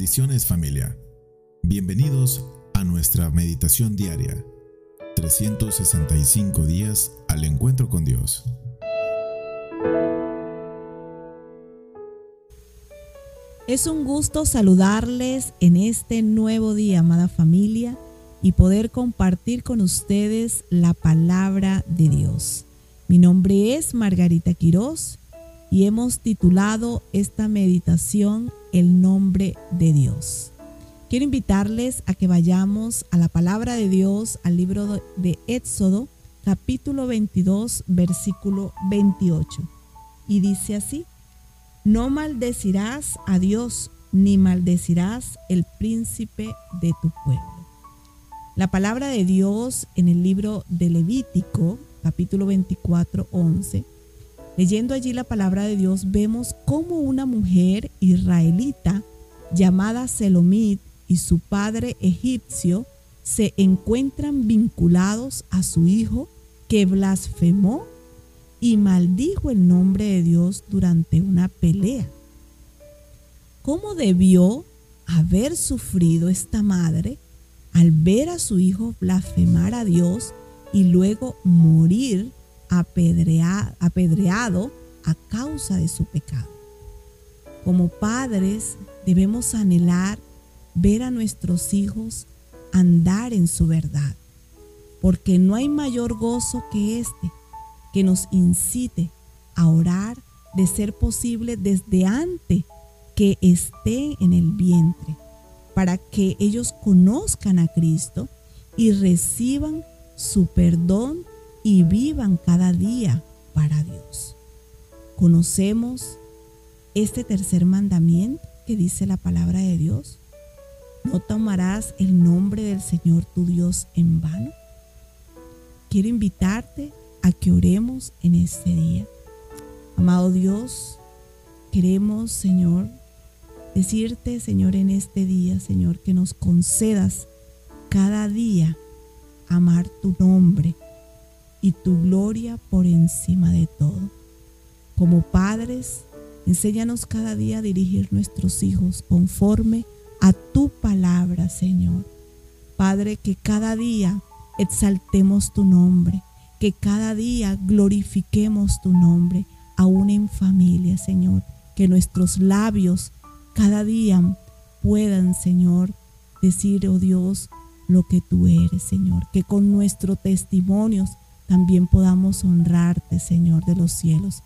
Bendiciones familia. Bienvenidos a nuestra meditación diaria. 365 días al encuentro con Dios. Es un gusto saludarles en este nuevo día, amada familia, y poder compartir con ustedes la palabra de Dios. Mi nombre es Margarita Quirós y hemos titulado esta meditación El nombre de Dios. Quiero invitarles a que vayamos a la palabra de Dios, al libro de Éxodo, capítulo 22, versículo 28. Y dice así, no maldecirás a Dios, ni maldecirás el príncipe de tu pueblo. La palabra de Dios en el libro de Levítico, capítulo 24, 11, Leyendo allí la palabra de Dios, vemos cómo una mujer israelita llamada Selomit y su padre egipcio se encuentran vinculados a su hijo que blasfemó y maldijo el nombre de Dios durante una pelea. ¿Cómo debió haber sufrido esta madre al ver a su hijo blasfemar a Dios y luego morir apedreado a causa de su pecado. Como padres debemos anhelar ver a nuestros hijos andar en su verdad, porque no hay mayor gozo que este, que nos incite a orar de ser posible desde antes que esté en el vientre, para que ellos conozcan a Cristo y reciban su perdón y vivan cada día para Dios. Conocemos este tercer mandamiento que dice la palabra de Dios. No tomarás el nombre del Señor tu Dios en vano. Quiero invitarte a que oremos en este día. Amado Dios, queremos, Señor, decirte, Señor, en este día, Señor, que nos concedas cada día amar tu nombre y tu gloria por encima de todo. Como padres, enséñanos cada día a dirigir nuestros hijos conforme a tu palabra, Señor. Padre, que cada día exaltemos tu nombre, que cada día glorifiquemos tu nombre, aún en familia, Señor. Que nuestros labios cada día puedan, Señor, decir, oh Dios, lo que tú eres, Señor. Que con nuestros testimonios también podamos honrarte, Señor de los cielos.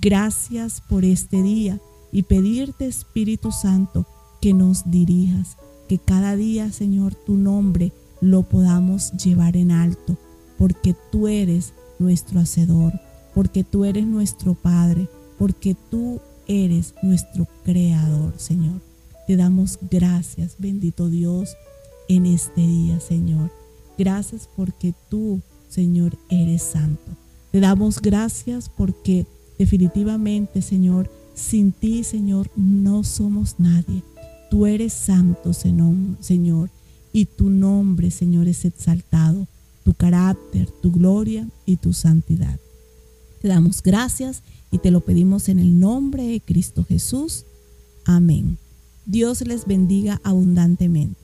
Gracias por este día y pedirte, Espíritu Santo, que nos dirijas, que cada día, Señor, tu nombre lo podamos llevar en alto, porque tú eres nuestro Hacedor, porque tú eres nuestro Padre, porque tú eres nuestro Creador, Señor. Te damos gracias, bendito Dios, en este día, Señor. Gracias porque tú Señor, eres santo. Te damos gracias porque definitivamente, Señor, sin ti, Señor, no somos nadie. Tú eres santo, Señor, y tu nombre, Señor, es exaltado, tu carácter, tu gloria y tu santidad. Te damos gracias y te lo pedimos en el nombre de Cristo Jesús. Amén. Dios les bendiga abundantemente.